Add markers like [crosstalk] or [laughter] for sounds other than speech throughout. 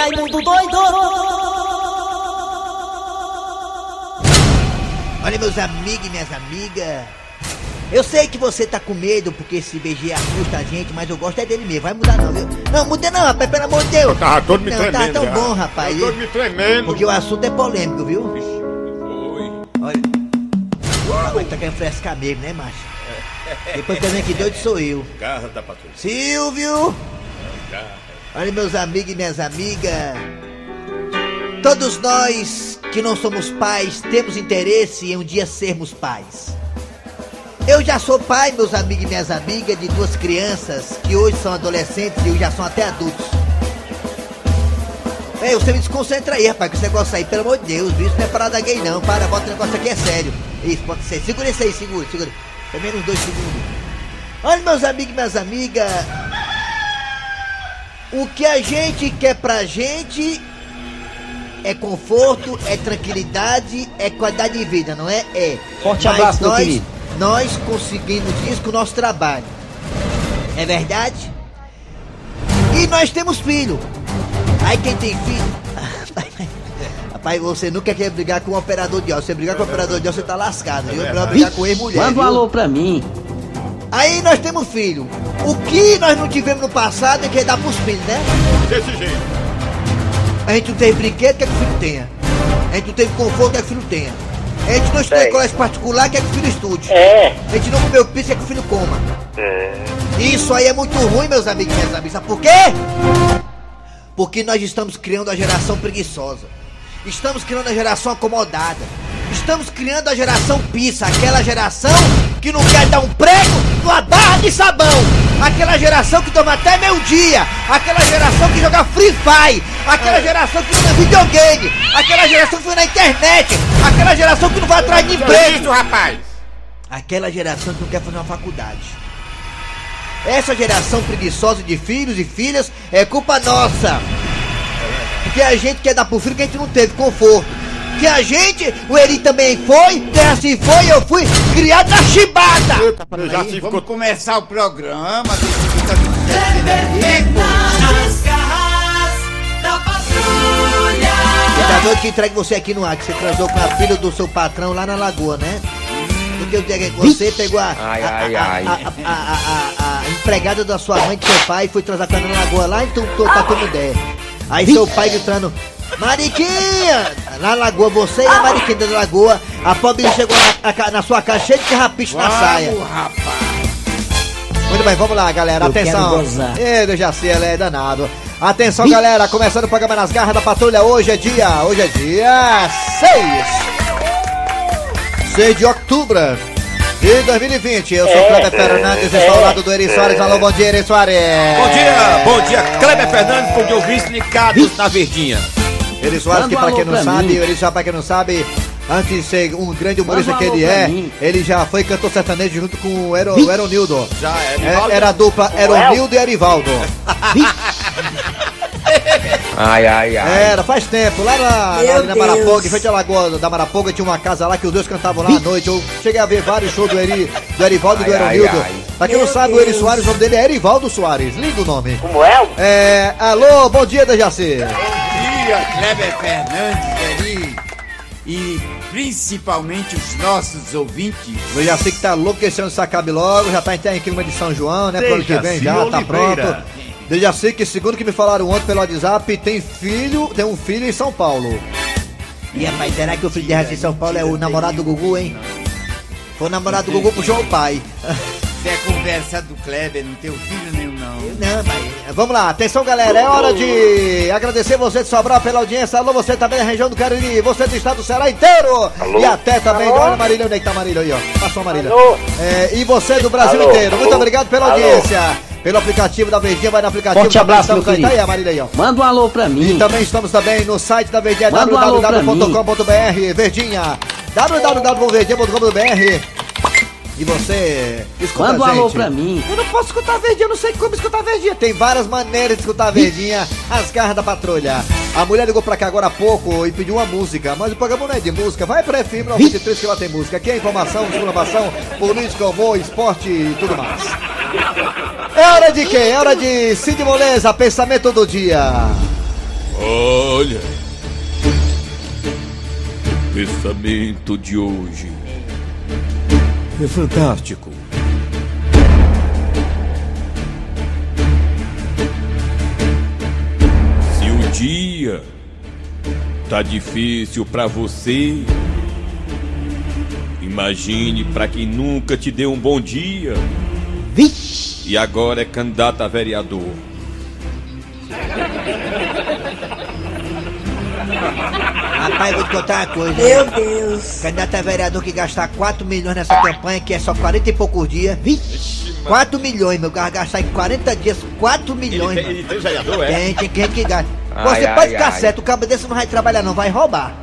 Raimundo doido! Olha, meus amigos e minhas amigas. Eu sei que você tá com medo porque esse BG assusta a gente, mas eu gosto é dele mesmo. Vai mudar não, viu? Não, muda não, rapaz, pelo amor de Deus. Eu tava todo me não, tremendo. tá tão já. bom, rapaz. Eu todo me tremendo. Porque o assunto é polêmico, viu? Oi. Olha. Mas tá querendo frescar mesmo, né, macho? Depois também que doido sou eu. Garra da patrulha. Silvio! Garra. Olha, meus amigos e minhas amigas. Todos nós que não somos pais temos interesse em um dia sermos pais. Eu já sou pai, meus amigos e minhas amigas, de duas crianças que hoje são adolescentes e já são até adultos. Ei, você me desconcentra aí, rapaz, com esse negócio aí, pelo amor de Deus? Isso não é parada gay não, para, bota o negócio aqui, é sério. Isso, pode ser. Segura isso aí, segura, segura. Pelo menos dois segundos. Olha, meus amigos e minhas amigas, o que a gente quer pra gente é conforto, é tranquilidade, é qualidade de vida, não é? É. Forte Mas abraço, meu nós, querido. Nós conseguimos isso com o nosso trabalho. É verdade? E nós temos filho. Aí quem tem filho. [laughs] Rapaz, você nunca quer brigar com o operador de óleo. Você brigar com o operador de óleo, você tá lascado, viu? Melhor brigar com ex-mulher. Manda um alô pra mim. Aí nós temos filho. O que nós não tivemos no passado é que dar pros filhos, né? Desse jeito. A gente não teve brinquedo, quer que o filho tenha. A gente não teve conforto, quer que o filho tenha. A gente não estudou em colégio particular, quer que o filho estude. É. A gente não comeu pizza, quer que o filho coma. Isso aí é muito ruim, meus amigos e minhas amigas. Sabe por quê? Porque nós estamos criando a geração preguiçosa. Estamos criando a geração acomodada. Estamos criando a geração pizza, aquela geração que não quer dar um prego numa barra de sabão. Aquela geração que toma até meio-dia. Aquela geração que joga Free Fire. Aquela geração que tem videogame. Aquela geração que foi na internet. Aquela geração que não vai atrás de emprego. Isso, rapaz. Aquela geração que não quer fazer uma faculdade. Essa geração preguiçosa de filhos e filhas é culpa nossa. Porque a gente quer dar pro filho que a gente não teve conforto. Que a gente, o Eri também foi, quem assim foi, eu fui criado na chibata. Eu já se ficou Vamos começar o programa. Nas garras da patrulha. E da noite que entregue você aqui no ar, que você transou com a filha do seu patrão lá na lagoa, né? Porque o dia que você pegou a, Ai, a- ai, a- ai. a- a- a- a- a empregada da sua mãe, do seu pai, foi transar com ela na lagoa lá, então tô pra tua mulher. Aí seu pai gritando, Mariquinha! Na lagoa, você e a Mariquinha da lagoa, a pobre chegou na, a- na sua casa cheia de carrapicho na saia. Rapaz. Muito bem, vamos lá, galera. Eu Atenção. quero gozar. Ele já sei, ele é danado. Atenção, galera. Começando o programa nas garras da patrulha. Hoje é dia. Hoje é dia 6. 6 de outubro de 2020. Eu sou o Kleber Fernandes, estou ao lado do Eri Soares. Alô, bom dia, Eri Soares. Bom dia, bom dia, Kleber Fernandes, bom dia, ouvintes ligados na Verdinha. Eri Soares, que pra quem não sabe, o Eri Soares, pra quem não sabe, antes de ser um grande humorista que ele é, ele já foi cantor sertanejo junto com o Ero, o Eronildo. Já é, É, era a dupla Eronildo e Erivaldo. Ai, ai, ai. Era, faz tempo, lá na, na Deus. Marapoga, em frente à Lagoa da Marapoga, tinha uma casa lá que os dois cantavam lá à noite. Eu cheguei a ver vários shows do, Eri, do Erivaldo e do Ai, ai, Eronildo. ai. Pra quem não sabe, o Eri Deus. Soares, o nome dele é Erivaldo Soares. Lindo nome. Como é? É. Alô, bom dia, Dejaci. Bom dia, Kleber Fernandes, Eri. E principalmente os nossos ouvintes. Que tá louco, que esse ano se acabe logo, já tá em em clima de São João, né? Pro ano que vem já, tá pronto. Dejaci, que segundo que me falaram ontem pelo WhatsApp, tem filho, tem um filho em São Paulo. E rapaz, será que o filho de em São Paulo é o namorado do Gugu, hein? Foi o namorado do Gugu puxou o pai. Isso é conversa do Kleber, não tem filho nenhum, não. Não, mas vamos lá, atenção galera, é hora de agradecer você de Sobral pela audiência. Alô, você também da região do Cariri, você do estado do Ceará inteiro. E até também, olha Marília, onde é que tá Marília aí, ó? Passou a Marília. Alô? É, e você do Brasil Alô? inteiro, muito Alô? obrigado pela Alô? audiência. Pelo aplicativo da Verdinha, vai no aplicativo. Forte abraço, estamos meu aí, tá aí querido. a Marília aí, ó. Manda um alô pra E mim. também estamos também no site da Verdinha, Manda um alô pra www.com.br, Verdinha, www.verdinha.com.br. E você escuta Manda um a alô pra mim. Eu não posso escutar a Verdinha, eu não sei como escutar a Verdinha. Tem várias maneiras de escutar a Verdinha, as garras da patrulha. A mulher ligou pra cá agora há pouco e pediu uma música, mas o programa não é de música. Vai pra FM 93 que lá tem música. Aqui é informação, informação, política, humor, esporte e tudo mais. É hora de quê? É hora de Cid Moleza, pensamento do dia. Olha. Pensamento de hoje é fantástico. Se o dia tá difícil pra você, imagine pra quem nunca te deu um bom dia Vixe! e agora é candidato a vereador. [laughs] Rapaz, eu vou te contar uma coisa. Meu Deus. Candidato a vereador que gastar 4 milhões nessa campanha, que é só 40 e poucos dias. Vixe! 4 milhões, meu carro gastar em 40 dias 4 milhões. Ele, mano. ele tem vereador, é? Tem, tem gente que gasta. Ai, Você ai, pode ficar ai. certo, o cabo desse não vai trabalhar, não, vai roubar.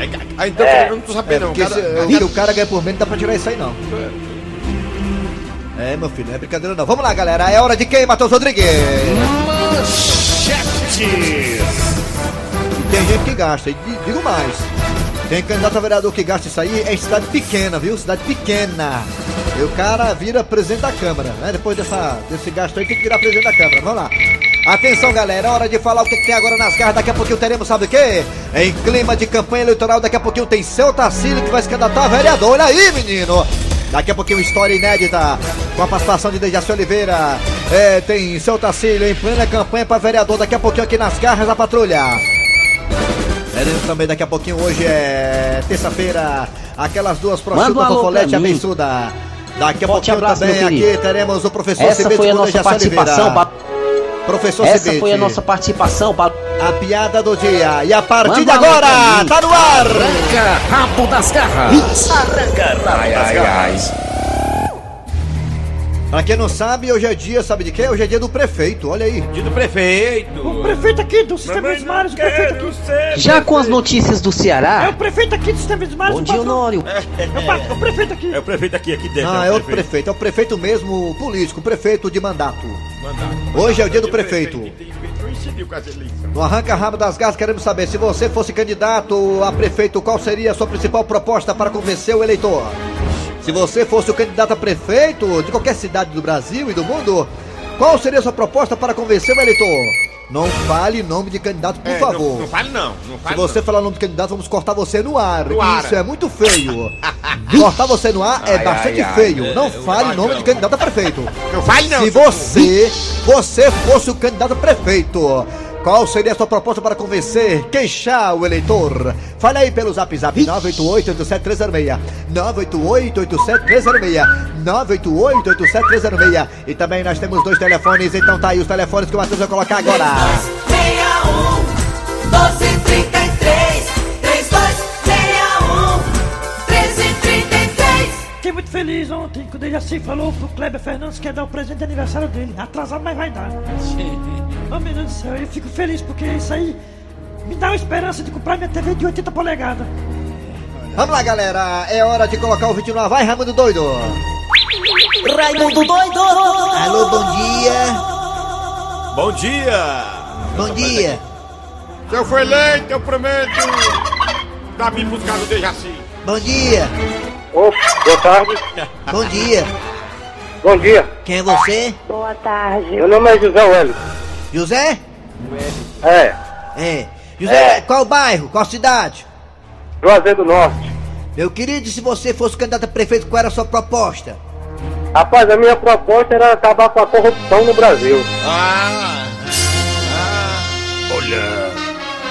É, Ah, então eu não tô sabendo, não. Porque Cada- se, o cara ganha por menos, não dá pra tirar isso aí, não. É, meu filho, não é brincadeira, não. Vamos lá, galera. É hora de quem, Matheus Rodrigues? Tem gente que gasta, e di- digo mais. Tem candidato a vereador que gasta isso aí é em cidade pequena, viu? Cidade pequena. E o cara vira presidente da Câmara, né? Depois dessa, desse gasto aí tem que virar presidente da Câmara. Vamos lá. Atenção, galera, é hora de falar o que, tem agora nas garras. Daqui a pouquinho teremos, sabe o quê? Em clima de campanha eleitoral, daqui a pouquinho tem seu Tacílio que vai se candidatar a vereador. Olha aí, menino! Daqui a pouquinho, história inédita com a participação de Dejaci Oliveira. É, tem seu Tacílio em plena campanha para vereador. Daqui a pouquinho aqui nas garras da patrulha. Teremos também daqui a pouquinho, hoje é terça-feira, aquelas duas prostitutas fofolete abençoada. Daqui a Forte pouquinho abraço, também aqui teremos o professor Essa Cibite foi a nossa participação. Pa- Professor Essa Cibite. foi a nossa participação. pa- A piada do dia. E a partir de Manda alô agora, tá no ar! Arranca rabo das garras. Arranca rabo Ai, das ai, garras. Pra quem não sabe, hoje é dia, sabe de quê? Hoje é dia do prefeito, olha aí. Dia do prefeito. prefeito aqui do Sistema dos Mares, o prefeito aqui. Já com as notícias do É Ceará. o prefeito aqui do Sistema dos Mares. Bom o dia. Honório. É o, pa- o prefeito aqui. É o prefeito aqui, aqui dentro. Ah, o é outro prefeito, é o prefeito mesmo político, prefeito de mandato. Hoje é o dia do prefeito. No Arranca Rabo das Garras queremos saber, se você fosse candidato a prefeito, qual seria a sua principal proposta para convencer o eleitor? Se você fosse o candidato a prefeito de qualquer cidade do Brasil e do mundo, qual seria a sua proposta para convencer o eleitor? Não fale nome de candidato, por É, favor. Não, não fale não, não Se fale você falar o nome de candidato, vamos cortar você no ar. No ar. Isso é muito feio. [laughs] Cortar você no ar é Ai, bastante ai, ai. feio. Não É, fale eu nome não. de candidato a prefeito. não. Não fale não. Se você, você fosse o candidato a prefeito, qual seria a sua proposta para convencer, queixar o eleitor? Fale aí pelo zap zap 988-87306, 988-87306, 988-87306. E também nós temos dois telefones, então tá aí os telefones que o Matheus vai colocar agora. 61 1233 3261 1333 Fiquei muito feliz ontem quando ele assim falou pro Kleber Fernandes que ia dar o presente de aniversário dele. Atrasado, mas vai dar. Ô meu Deus do céu, eu fico feliz porque isso aí me dá uma esperança de comprar minha TV de 80 polegadas. Vamos lá, galera, é hora de colocar o vídeo no ar. Vai, Raimundo Doido! Raimundo doido. Alô, bom dia! Bom dia. Bom dia! Se eu for eleito, eu prometo dar mim pros caras do Dejaci. Bom dia! Opa, boa tarde. Bom dia! Bom dia. Quem é você? Boa tarde. Meu nome é José Wellington. José? É, É. José, É. qual bairro? Qual cidade? Juazeiro do Norte. Meu querido, se você fosse candidato a prefeito, qual era a sua proposta? Rapaz, a minha proposta era acabar com a corrupção no Brasil. Ah. Ah. Olha.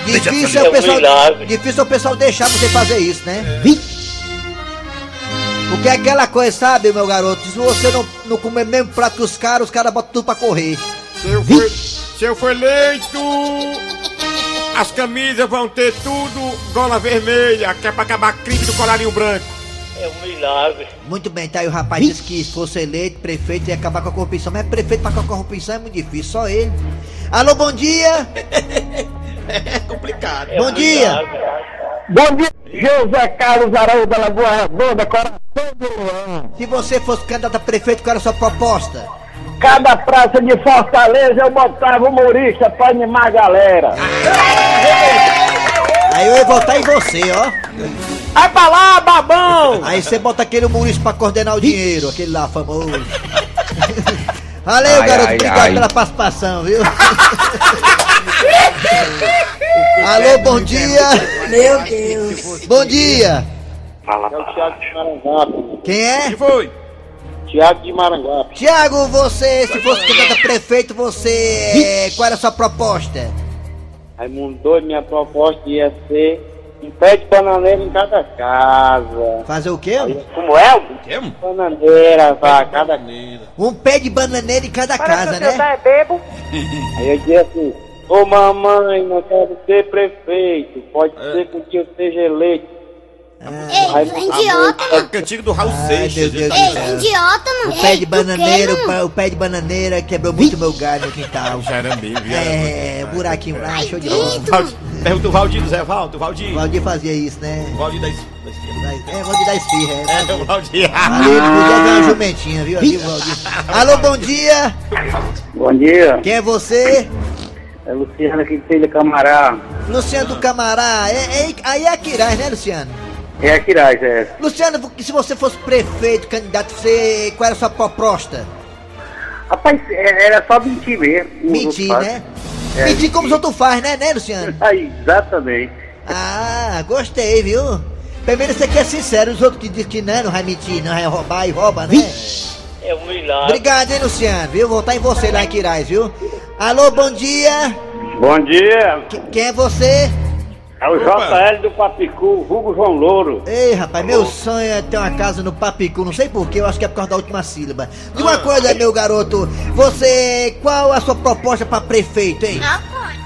Difícil é É o pessoal, milagre. difícil é o pessoal deixar você fazer isso, né? Porque é aquela coisa, sabe, meu garoto? Se você não, não comer mesmo prato que os caras, os caras botam tudo pra correr. Eu for, se eu for eleito, as camisas vão ter tudo gola vermelha, que é pra acabar a crime do colarinho branco. É um milagre. Muito bem, tá aí o rapaz disse que se fosse eleito, prefeito ia acabar com a corrupção. Mas prefeito pra acabar com a corrupção é muito difícil, só ele. Alô, bom dia! [laughs] É complicado. bom dia! Bom dia, José Carlos Araújo da Lagoa Redonda, coração do Luan. Se você fosse candidato a prefeito, qual era a sua proposta? Cada praça de Fortaleza eu botava humorista pra animar a galera. Aí eu ia votar em você, ó. Vai pra lá, babão! Aí você bota aquele humorista pra coordenar o dinheiro, aquele lá famoso. [laughs] Valeu, Ai, garoto. ai, Obrigado ai. pela participação, viu? [laughs] Alô, bom dia. Meu Deus. Bom dia. É o Thiago de Maranguape. Quem é? que foi? Thiago de Maranguape. Tiago, você, se fosse candidato a prefeito, você. é, Qual era a sua proposta? Raimundo doido, minha proposta ia ser um pé de bananeira em cada casa. Fazer o quê? Como é? Que? Bananeira, pra cada Um pé de bananeira em cada casa, né? é bebo. [laughs] Aí eu dizia assim, ô mamãe, não quero ser prefeito, pode ser que um dia eu seja eleito. Ei, tu é idiota, É o cantigo do Raul Ai, Seixas. Deus Ei, é idiota, mano. O pé de bananeira, o pé, o pé de bananeira quebrou muito meu galho no quintal. Já era meio, viu? É, o buraquinho lá, show de bola. Valdir- Pergunta o Valdir do Zé Valdo, o O Valdir. Valdir fazia isso, né? O Valdir da. É, Valdir da esfirra, é. É, o Valdir. Ali ele podia ver uma [laughs] jumentinha, viu? Ali, Valdir. Alô, bom dia. Bom dia, Quem é você? é Luciano aqui de Camará. Luciano do Camará. É, é- aí é Aquiraz, né, Luciano? É a Quiraz, é. Luciano, se você fosse prefeito, candidato, você. Qual era a sua proposta? Rapaz, é- era só mentir mesmo. Mentir, né? É, Mentir como os outros fazem, né, né, Luciano? [laughs] Ah, exatamente. Ah, gostei, viu? Primeiro você quer sincero, os outros que dizem que não, não vai mentir, não vai roubar e rouba, né? É um milagre. Obrigado, hein, Luciano, viu? Vou estar em você lá em Quirais, viu? Alô, bom dia. Bom dia, Que- quem é você? É o JL do Papicu, Hugo João Louro. Ei, rapaz, meu sonho é ter uma casa no Papicu, não sei porquê, eu acho que é por causa da última sílaba. De Ah. uma coisa, meu garoto, você, qual a sua proposta pra prefeito, hein?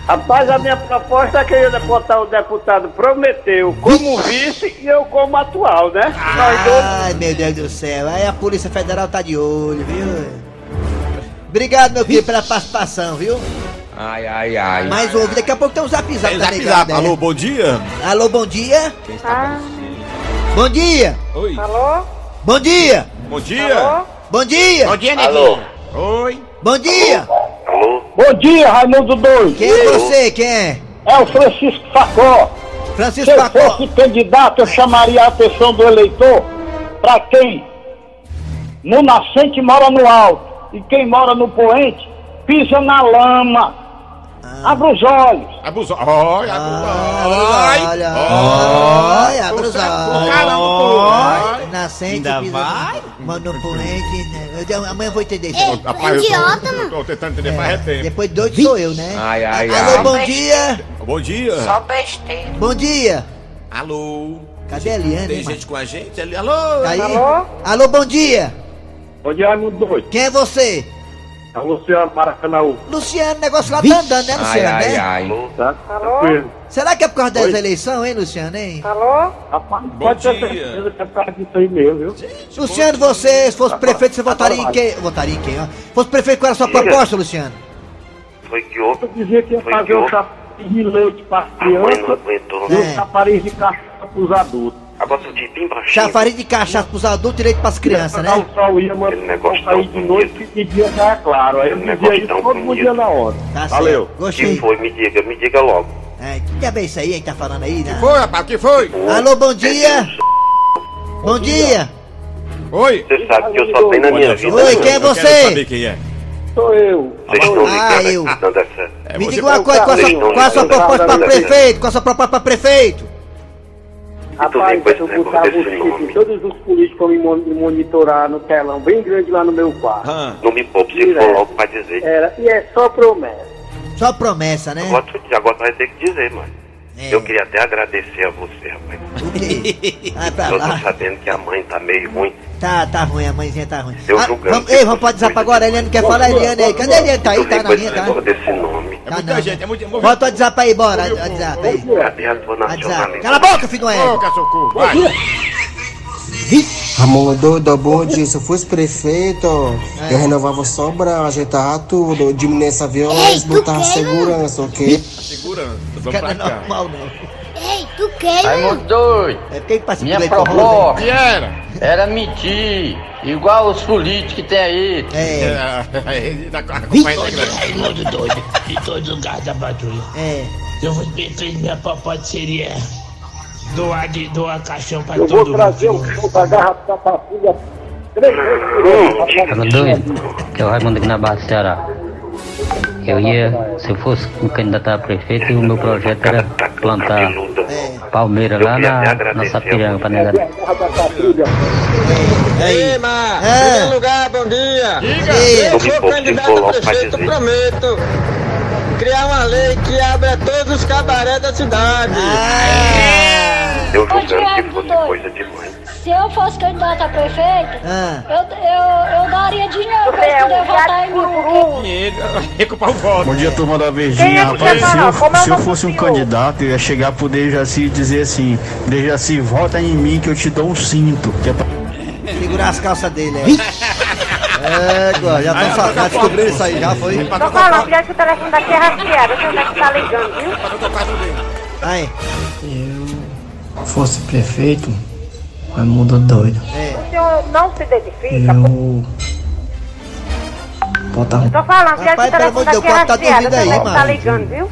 Rapaz, a minha proposta é que eu ia botar o deputado Prometeu como vice e eu como atual, né? Nós dois. Ai, meu Deus do céu, aí a Polícia Federal tá de olho, viu? Obrigado, meu filho, pela participação, viu? Ai, ai, ai. Mais ouve, daqui a pouco tem um zap zap Tem zap zap. né? Alô, bom dia. Alô, bom dia. Quem está Bom dia. Oi. Bom dia. Bom dia. Bom dia. Bom dia, neguinho. Oi. Bom dia. Bom dia, Raimundo Doido. Quem é você? Quem é? É o Francisco Facó. Se Francisco eu Pacó. fosse candidato, eu chamaria a atenção do eleitor para quem no nascente mora no alto e quem mora no poente pisa na lama. Abra os olhos. Abuso. Olha, Ah, abuso. olha, Ó. olha, abre os olhos. Caramba, Olha, Nascente, Ainda vai? no- Mano, poente, né? Eu Amanhã eu vou entender. Ei, é Rapaz, eu idiota, tô, mano. tô tentando entender faz tempo. Depois doido sou eu, né? Ai, ai, Alô, ai. bom dia. Bom dia. besteira. Bom dia. Alô. Cadê a Eliane? Tem gente com a gente? Alô. Tá aí? Alô, bom dia. Bom dia, Raimundo Doido. Quem é você? É o Luciano Maracanãú. Luciano, o negócio lá tá andando, né, Ai, Luciano, ai, né? ai. Tá? Tranquilo. Será que é por causa das Oi. eleições, hein, Luciano, hein? Rapaz, Bom pode ter certeza que é por causa disso aí mesmo, viu? Luciano, você, se fosse prefeito, você votaria em quem? Votaria em quem, ó? Se fosse prefeito, qual era a sua proposta, Luciano? Foi que houve. Eu dizia que ia Foi fazer que um chapéu de leite para as A mãe não crianças aguentou. e É. um chapariz de cachaça para os adultos. Agora tu de bem baixinho. Chafariz de cachaça pros adultos, direito pras crianças, né? O sol ia Aquele negócio tão de noite e de dia já é claro. Aí eu dizia negócio isso tão todo bonito. dia na hora. Tá Valeu. certo. Que Gostei. foi? Me diga, me diga logo. É, que diabo é isso aí que tá falando aí, né? Foi, rapaz, o que foi? Alô, bom dia. Bom dia. Oi. Você sabe que eu só tenho na minha vida. Oi, né? quem é Eu você? saber quem é. Sou eu. Vocês estão Ah, ligando eu. dando essa... É Me diga uma coisa, qual a sua, proposta pra prefeito? Qual a sua proposta pra prefeito? Rapaz, eu desse os nome. títulos, todos os políticos me mon- me monitorar no telão, bem grande lá no meu quarto. Ah. Não me poupe se for logo pra dizer. Era, e é só promessa. Só promessa, né? Agora agora tu vai ter que dizer, mano. É. Eu queria até agradecer a você, rapaz. [laughs] Vai pra Eu tô lá. sabendo que a mãe tá meio ruim. Tá, tá ruim, a mãezinha tá ruim. Eu Ah, julgando vamos, ei, vamos pode WhatsApp agora, a Eliane quer falar, Eliane aí. Cadê a Eliane? Tá aí, tá na linha, tá? desse nome. É Tá muita não. gente, é muito... é muito- Bota o WhatsApp aí, bora. WhatsApp aí. Cadê a tua WhatsApp. nacionalidade? Cala a boca, filho do Ô, Ego. cachorro, vai. Ramon doido, bom dia. Se eu fosse prefeito, eu renovava só pra ajeitar tudo, diminuir essa violência, botar segurança, ok? Segurança. Vamos pra cá. normal não. Ei, tu quer? Raimundo doido. É quem Minha proposta E era? era medir, igual os políticos que tem aí. É, [laughs] É, tá a grande. Raimundo doido, de todos os lugares da patrulha. é. Se eu fosse prefeito, minha proposta seria doar, de, doar caixão pra Eu todo vou trazer o mundo. show da garrafa da patrulha três vezes por ano. Raimundo doido, que é o Raimundo aqui na Barra do Ceará. Eu ia, se eu fosse um candidato a prefeito, o meu projeto era plantar palmeira lá na, na Sapiranga, pra negar. Ei, Mar, É. primeiro lugar, bom dia. Diga. Eu sou candidato a prefeito, prometo criar uma lei que abra todos os cabarés da cidade. Eu julgando que fosse coisa demais. Se eu fosse candidata a prefeito, Ah. eu, eu, eu daria dinheiro pra eles poderem votar em mim. porque- Recuperar o voto. Bom dia, turma da Verdinha. é que Rapaz, quer se eu, é se eu fosse um candidato, eu ia chegar pro Dejaci e dizer assim: Dejaci, vota em mim que eu te dou um cinto. Que é pra... Segurar as calças dele, é. É, já, tão sa- já descobriu isso aí, já foi? Tô falando, filha, que o telefone daqui é rastreado. Eu sei onde é que tá ligando, viu? Aí. Fosse prefeito, mas mudou doido. O senhor não se identifica? Eu. Botava. Tô falando, que o Rapaz, pelo amor telefone de Deus, daqui é corta tua rastreado. Eu vida onde é aí, que tá mano. ligando, viu?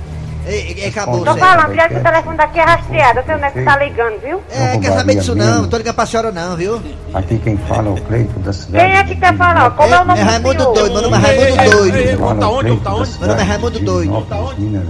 Ei, ei, acabou, Tô falando, filha, que o telefone daqui é rastreado. Eu onde é que tá ligando, viu? É, quer saber disso não, não tô ligando pra senhora não, viu? Aqui quem fala é o Cleito da cidade. Quem é que quer falar? Como é o nome É do Raimundo? Doido, meu nome é Raimundo Doido. Fala o Cleito da Meu nome é Raimundo Doido. Pirinópolis,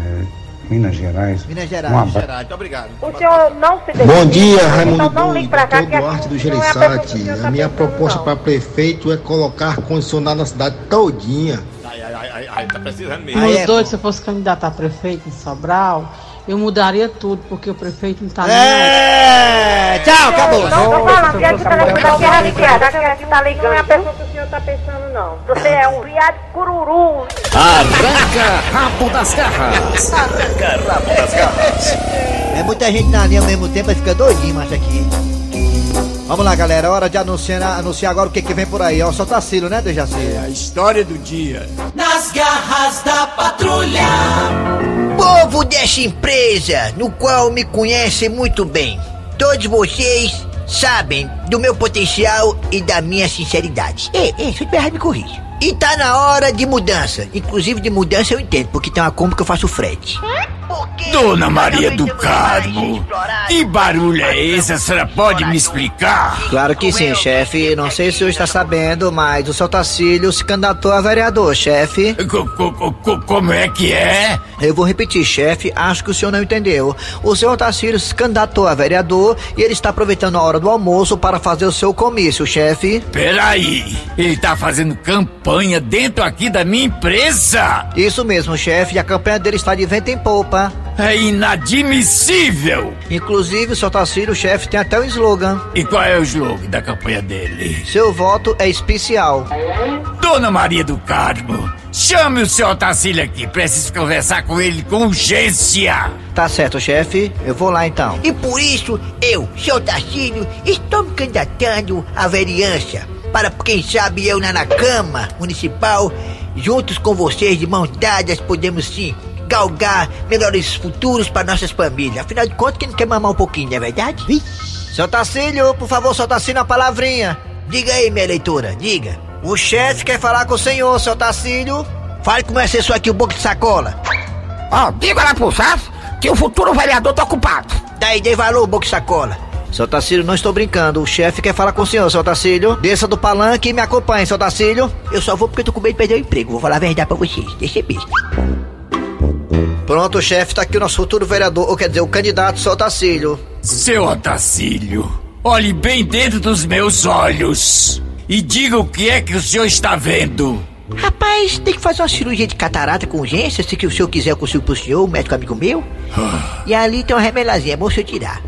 Minas, é, Minas Gerais. Minas Um abraço. Muito obrigado. O senhor não se Bom dia, Raimundo Então não pra cá Duarte do não é a Gereissati. senhor tá A minha proposta não. para prefeito é colocar ar-condicionado na cidade todinha. Ai, ai, ai, ai, tá precisando mesmo. Meus doidos, se eu fosse candidato a prefeito em Sobral, eu mudaria tudo, porque o prefeito não tá nem É, tchau, acabou. Não, tô falando, filha, que o telefone daqui é rastreado. Aqui que tá ligando. Não é a pessoa tá pensando, não. Você é um viado cururu. Arranca rabo das garras. Arranca rabo das garras. É muita gente na linha ao mesmo tempo, fica doidinho, macho, aqui. Vamos lá, galera, hora de anunciar, anunciar agora o que, que vem por aí. Ó, só Tacílio, né, Dejaci? É a história do dia. Nas garras da patrulha. Povo dessa empresa, no qual me conhecem muito bem. Todos vocês sabem do meu potencial e da minha sinceridade. É, é, se eu me corrija. E tá na hora de mudança. Inclusive de mudança eu entendo, porque tem uma compra que eu faço frete. Dona Maria do Carmo, que barulho é esse? A senhora pode me explicar? Claro que sim, chefe. Não sei se o senhor está sabendo, mas o seu Tacílio se candidatou a vereador, chefe. como é que é? Eu vou repetir, chefe. Acho que o senhor não entendeu. O senhor Tacílio se candidatou a vereador e ele está aproveitando a hora do almoço para fazer o seu comício, chefe. Peraí, ele tá fazendo campanha dentro aqui da minha empresa? Isso mesmo, chefe. E a campanha dele está de vento em popa. É inadmissível! Inclusive, o seu Tacílio, chefe, tem até um slogan. E qual é o slogan da campanha dele? Seu voto é especial. Dona Maria do Carmo, chame o seu Otacílio aqui. Preciso conversar com ele com urgência. Tá certo, chefe. Eu vou lá então. E por isso, eu, seu Tarcílio, estou me candidatando à vereança. Para, quem sabe, eu na, na Câmara Municipal, juntos com vocês, de mãos dadas, podemos sim galgar melhores futuros para nossas famílias. Afinal de contas, quem não quer mamar um pouquinho, não é verdade? Seu Tacílio, por favor, seu Tacílio, uma palavrinha. Diga aí, minha leitora, diga. O chefe quer falar com o senhor, seu Tacílio. Fale como é ser só aqui o boca de sacola. Ó, diga lá pro chefe que o futuro vereador tá ocupado. Daí, dei valor, boca de sacola. Seu Tacílio, não estou brincando. O chefe quer falar com o senhor, seu Tacílio. Desça do palanque e me acompanhe, seu Tacílio. Eu só vou porque eu tô com medo de perder o emprego. Vou falar a verdade pra vocês. Deixa besta. Pronto, chefe, tá aqui o nosso futuro vereador, ou quer dizer, o candidato, seu Tacílio. Seu Otacílio, olhe bem dentro dos meus olhos e diga o que é que o senhor está vendo. Rapaz, tem que fazer uma cirurgia de catarata com urgência. Se que o senhor quiser, eu consigo pro senhor, um médico amigo meu. E ali tem uma remelazinha, é bom o senhor tirar.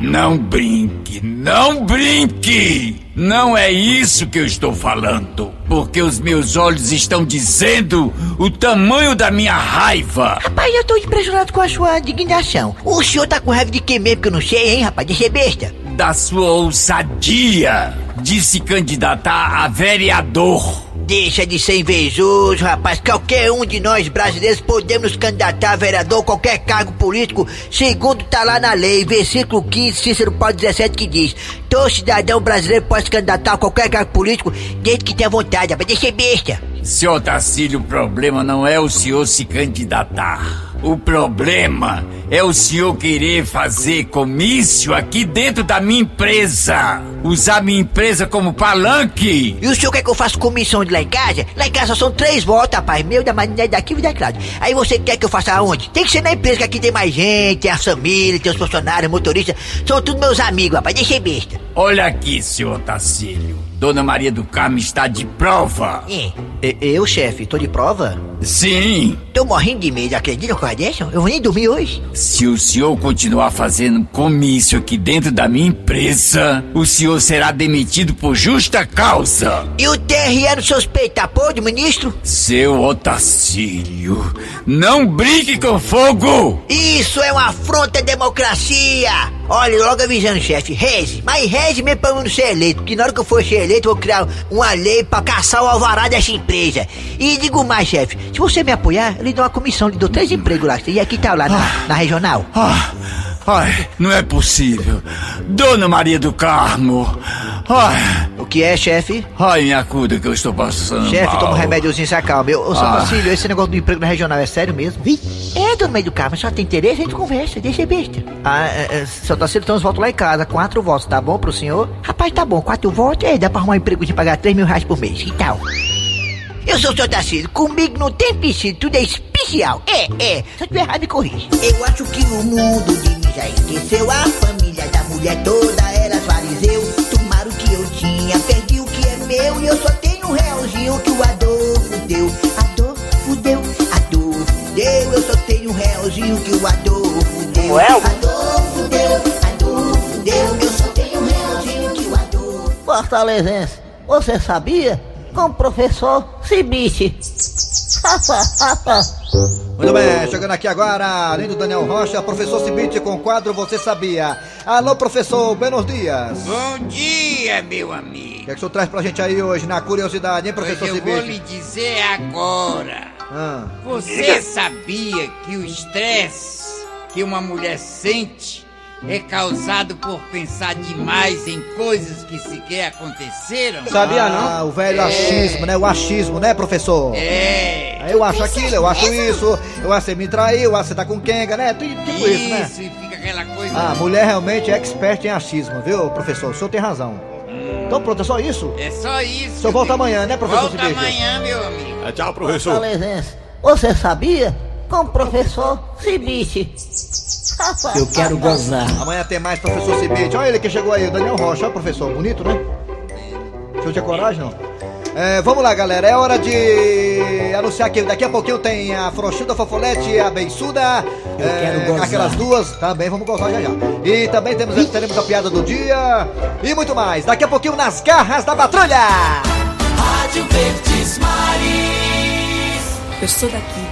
Não brinque, não brinque! Não é isso que eu estou falando, porque os meus olhos estão dizendo o tamanho da minha raiva. Rapaz, eu tô impressionado com a sua indignação. O senhor tá com raiva de quem mesmo que eu não sei, hein, rapaz? De ser besta. Da sua ousadia de se candidatar a vereador. Deixa de ser invejoso, rapaz. Qualquer um de nós brasileiros podemos nos candidatar a vereador, qualquer cargo político, segundo tá lá na lei, versículo 15, Cícero Paulo 17, que diz: Todo cidadão brasileiro pode se candidatar a qualquer cargo político, desde que tenha vontade, rapaz. Deixa ser besta. Seu Otacílio, o problema não é o senhor se candidatar. O problema é o senhor querer fazer comício aqui dentro da minha empresa. Usar minha empresa como palanque. E o senhor quer que eu faça comissão de lá em casa? Lá em casa são três votos, rapaz. Meu, da maneira daqui e da Cláudia. Aí você quer que eu faça aonde? Tem que ser na empresa, que aqui tem mais gente, tem as famílias, tem os funcionários, motoristas. São todos meus amigos, rapaz. Deixa besta. Olha aqui, senhor Tacílio. Dona Maria do Carmo está de prova. É. Eu, chefe, tô de prova? Sim. Tô morrendo de medo, acredita com a dessa? Eu vou nem dormir hoje. Se o senhor continuar fazendo comício aqui dentro da minha empresa, o senhor será demitido por justa causa. E o TRE não suspeita, pode, ministro? Seu Otacílio, não brinque com fogo! Isso é uma afronta à democracia! Olha, logo avisando, chefe, reze, mas reze mesmo pra eu não ser eleito, porque na hora que eu for ser eleito, eu vou criar uma lei pra caçar o alvará dessa empresa. E digo mais, chefe, se você me apoiar, eu lhe dou uma comissão, lhe dou três empregos lá, e aqui tá lá na, na regional. Ah, ai, não é possível. Dona Maria do Carmo. Ai, O que é, chefe? ai, me acuda que eu estou passando Chefe, toma um remédiozinho, se acalma. Eu, ô, seu Ah. Tacílio, esse negócio do emprego na regional é sério mesmo? É, dona meio do carro, mas só tem interesse, a gente conversa, deixa ser besta. Ah, é, é, seu Tacílio, então os votos lá em casa, quatro votos, tá bom pro senhor? Rapaz, tá bom, quatro votos, é, dá pra arrumar um emprego de pagar três mil reais por mês, que tal? Eu sou o seu Tacílio, comigo não tem piscina, tudo é especial. É, é, se eu tiver errado, me corrija. Eu acho que o mundo de já esqueceu a família da mulher toda, era fariseu. Tomaram o que eu tinha, perdi o que é meu e eu só tenho um realzinho que o Adolfo deu. Adolfo deu, Adolfo deu, eu só tenho um realzinho que o Adolfo deu. Adolfo deu, Adolfo deu, eu só tenho um realzinho que o Adolfo Fortalezense, você sabia? Com o professor Cibite. [laughs] [laughs] Muito bem, chegando aqui agora, além do Daniel Rocha, professor Cibite com o quadro Você Sabia. Alô, professor, buenos dias. Bom dia, meu amigo. O que, é que o senhor traz pra gente aí hoje, na curiosidade, hein, professor Pois eu vou lhe Cibite? dizer agora. Ah, Você sabia que o estresse que uma mulher sente é causado por pensar demais em coisas que sequer aconteceram? Ah, o velho achismo, né? O achismo, né, professor? É. Aí eu acho aquilo, eu acho isso, eu acho que você me traiu, eu acho que você tá com quenga, né? Tipo tipo isso, né? Isso, e fica aquela coisa. Ah, a mulher realmente é expert em achismo, viu, professor? O senhor tem razão. Então pronto, é só isso? É só isso. O senhor volta amanhã, né, professor Volta amanhã, meu amigo. É, tchau, professor. Fortalezense, você sabia? Com o professor Cibite. Eu quero gozar. Amanhã tem mais professor Cibite. Olha ele que chegou aí, o Daniel Rocha. Olha, professor, bonito, né? O senhor tinha coragem, não? É, vamos lá, galera. É hora de anunciar que daqui a pouquinho tem a Frouxuda Fofolete e a Beiçuda. Eu É, quero gozar. Aquelas duas, também vamos gozar já já. E também temos, teremos a piada do dia e muito mais. Daqui a pouquinho nas garras da patrulha. Rádio Verdes Maris. Eu sou daqui,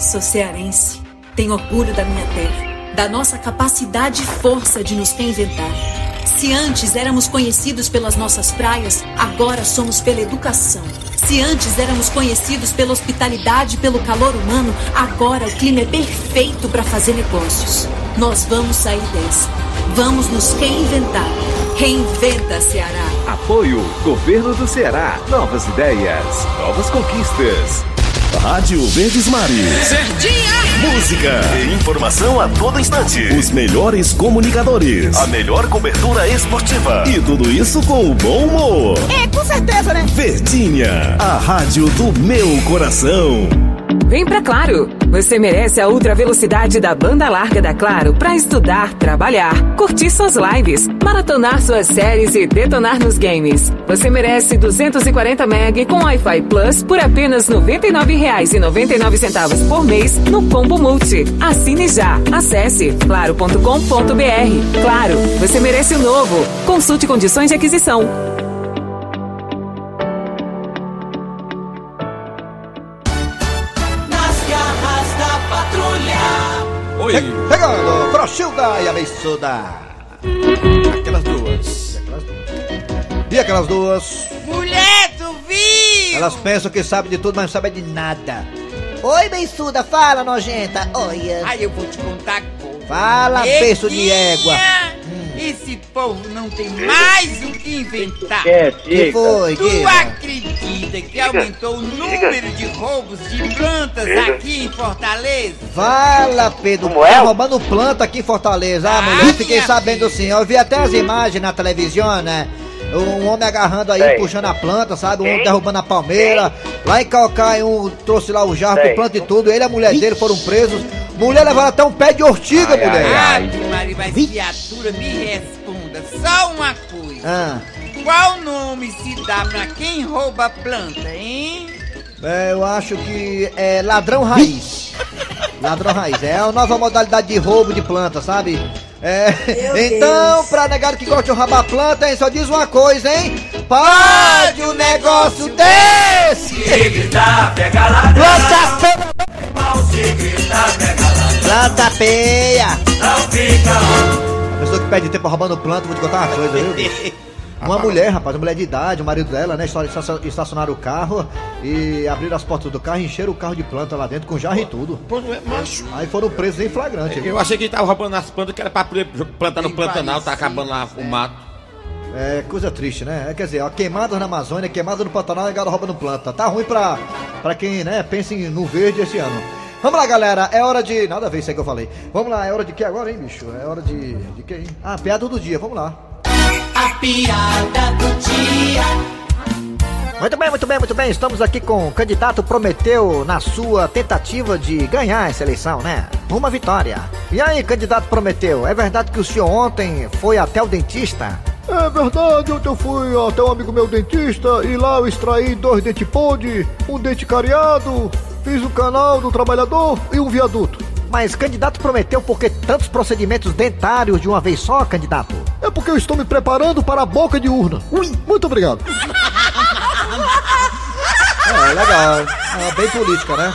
sou cearense, tenho orgulho da minha terra, da nossa capacidade e força de nos reinventar. Se antes éramos conhecidos pelas nossas praias, agora somos pela educação. Se antes éramos conhecidos pela hospitalidade e pelo calor humano, agora o clima é perfeito para fazer negócios. Nós vamos sair dessa. Vamos nos reinventar. Reinventa, Ceará. Apoio Governo do Ceará. Novas ideias, novas conquistas. Rádio Verdes Mares. Verdinha! Música e informação a todo instante. Os melhores comunicadores. A melhor cobertura esportiva. E tudo isso com o bom humor. É, com certeza, né? Verdinha, a rádio do meu coração. Vem pra Claro! Você merece a ultra velocidade da banda larga da Claro para estudar, trabalhar, curtir suas lives, maratonar suas séries e detonar nos games. Você merece 240 MB com Wi-Fi Plus por apenas R$ 99,99 por mês no Combo Multi. Assine já. Acesse claro.com.br. Claro, você merece o novo. Consulte condições de aquisição. Frouxuda e a Beiçuda. Aquelas duas. E aquelas duas? Mulher, tu viu? Elas pensam que sabem de tudo, mas não sabem de nada. Oi, beiçuda, fala, nojenta. Olha. Aí eu vou te contar coisa. Fala, beiço de égua. Esse povo não tem mais o que inventar. Que foi, Tu diga. acredita que aumentou o número de roubos de plantas aqui em Fortaleza? Fala, Pedro. Como é? Tá roubando planta aqui em Fortaleza. Ah, mulher, fiquei minha sabendo sim. Eu vi até as imagens na televisão, né? Um homem agarrando aí, Sei. puxando a planta, sabe? Um homem derrubando a palmeira. Lá em Calcaia, um trouxe lá o jarro Sei. com planta e tudo. Ele e a mulher dele foram presos. Mulher levaram até um pé de ortiga, mulher. Ave Maria, mas criatura, me responda só uma coisa. Ah, Qual nome se dá pra quem rouba planta, hein? é, eu acho que é ladrão raiz. Ladrão raiz. É a nova modalidade de roubo de planta, sabe? É, então, pra negar que gosta de roubar planta, hein, só diz uma coisa, hein? Pode um negócio desse! Planta Planta peia! Pessoa que perde tempo roubando planta, vou te contar uma coisa, viu? [laughs] Uma mulher, rapaz, uma mulher de idade, o marido dela, né? esta- esta- Estacionaram o carro e abriram as portas do carro e encheram o carro de planta lá dentro, com jarro e tudo. Não é macho. Aí foram presos em flagrante. Eu achei que ele tava roubando as plantas que era pra plantar no Pantanal, tá acabando lá o mato. É coisa triste, né? É, Quer dizer, ó, queimadas na Amazônia, queimadas no Pantanal e gado roubando planta. Tá ruim pra, pra quem, né, pensa em- no verde esse ano. Vamos lá, galera, é hora de. Nada a ver isso aí que eu falei. Vamos lá, é hora de que agora, hein, bicho? É hora de. De que, hein? Ah, piada do dia, vamos lá. A piada do dia. Muito bem, muito bem, muito bem. Estamos aqui com o candidato Prometeu na sua tentativa de ganhar essa eleição, né? Uma vitória. E aí, candidato Prometeu, é verdade que o senhor ontem foi até o dentista? É verdade, ontem eu fui até um amigo meu dentista e lá eu extraí dois dentes podre, um dente cariado, fiz o canal do trabalhador e um viaduto. Mas candidato prometeu por que tantos procedimentos dentários de uma vez só, candidato? É porque eu estou me preparando para a boca de urna. Ui, muito obrigado. É, [laughs] legal. É bem política, né?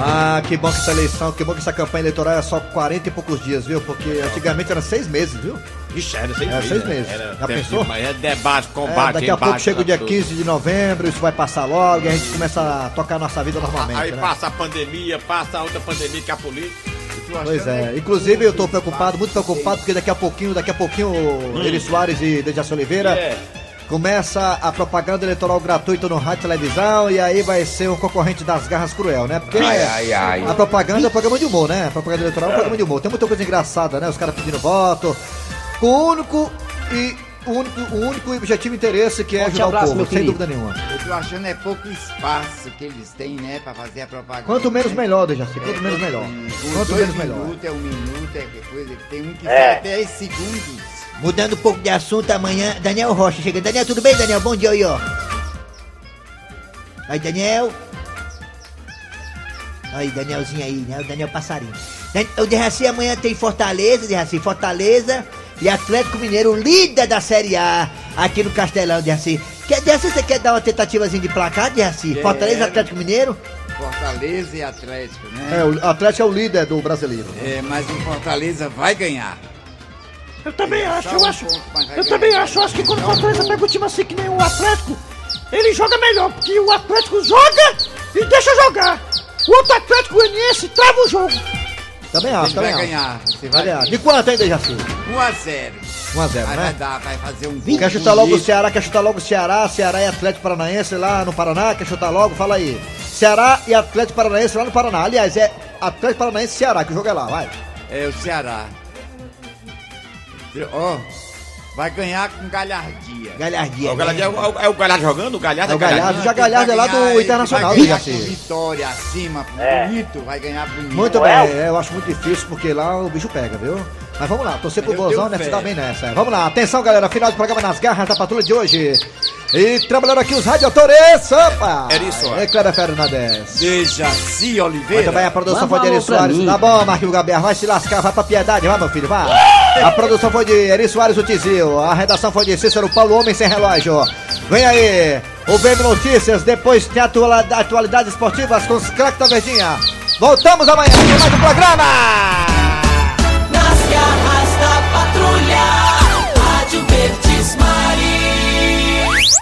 Ah, que bom que essa eleição, que bom que essa campanha eleitoral é só 40 e poucos dias, viu? Porque antigamente era seis meses, viu? Ixi, era seis É, meses. seis né? meses. Era Já pensou? É debate, É, combate, daqui a pouco chega o dia tudo. 15 de novembro, isso vai passar logo e a gente começa a tocar nossa vida normalmente. Aí né? passa a pandemia, passa a outra pandemia que é a política. Pois é, inclusive eu tô preocupado, muito preocupado, porque daqui a pouquinho, daqui a pouquinho, Hum. o Eri Soares e Dejaci Oliveira É. começa a propaganda eleitoral gratuita no rádio e televisão e aí vai ser um concorrente das garras cruel, né? Porque Ai, é- ai, ai. a propaganda é um programa de humor, né? A propaganda eleitoral é um programa de humor. Tem muita coisa engraçada, né? Os caras pedindo voto, com o único e o único, o único objetivo e interesse que é Forte ajudar abraço, o meu povo, sem querido. dúvida nenhuma. Eu tô achando é pouco espaço que eles têm, né, pra fazer a propaganda. Quanto menos melhor, Dejaci, quanto É, menos melhor. um- Quanto dois menos melhor. minutos, é um minuto, é coisa que tem um que É. vai 10 segundos. Mudando um pouco de assunto amanhã, Daniel Rocha chega. Daniel, tudo bem, Daniel? Bom dia aí, ó. Aí, Daniel. Aí, Danielzinho aí, né? O Daniel Passarinho. Dan- O Derraci amanhã tem Fortaleza, Derraci, Fortaleza e Atlético Mineiro, líder da Série A aqui no Castelão, Derraci. Quer, Derraci, você quer dar uma tentativazinha de placar? Quero. Fortaleza, Atlético Mineiro? Fortaleza e Atlético, né? É, o Atlético é o líder do brasileiro. É, mas o Fortaleza vai ganhar. Eu também acho, Só eu um acho. Eu ganhar. também acho, eu acho que quando o Fortaleza pega o time assim que nem o Atlético, ele joga melhor, porque o Atlético joga e deixa jogar. O outro Atlético Goianiense trava o jogo. Também acho, Ele também vai acho. ganhar. Você Vai ganhar. De quanto ainda, Dejaci? 1 a 0 1 a 0 Mas né? vai dar, vai fazer um gol. Quer chutar logo o. Ceará, quer chutar logo o Ceará, Ceará e Atlético Paranaense lá no Paraná, quer chutar logo? Fala aí. Ceará e Atlético Paranaense lá no Paraná. Aliás, é Atlético Paranaense e Ceará, que o jogo é lá, vai. É o Ceará. Ó, vai ganhar com galhardia. Galhardia. O Galhardo é, o- é o Galhardo jogando? O Galhardo É o Galhardo, já Galhardo é lá do Vai Internacional, ganhar com vitória acima, É. bonito, vai ganhar bonito. Muito bem, é, eu acho muito difícil porque lá o bicho pega, viu? Mas vamos lá, torcer pro Bozão, né? Se fé. dá bem nessa. Vamos lá, atenção galera, final do programa nas garras da patrulha de hoje. E trabalhando aqui os radiadores, opa! Eri Soares. É Clara Fernandes. Dejaci Oliveira. Muito bem, a produção foi de Eri Soares. mim. Tá bom, Marquinhos Gabriel, vai se lascar, vai pra piedade, vai meu filho, vai. A produção foi de Eri Soares, o Tizil. A redação foi de Cícero Paulo, Homem Sem Relógio. Vem aí, o VM Notícias, depois tem atua- atualidades esportivas com craques da Verdinha. Voltamos amanhã com mais um programa.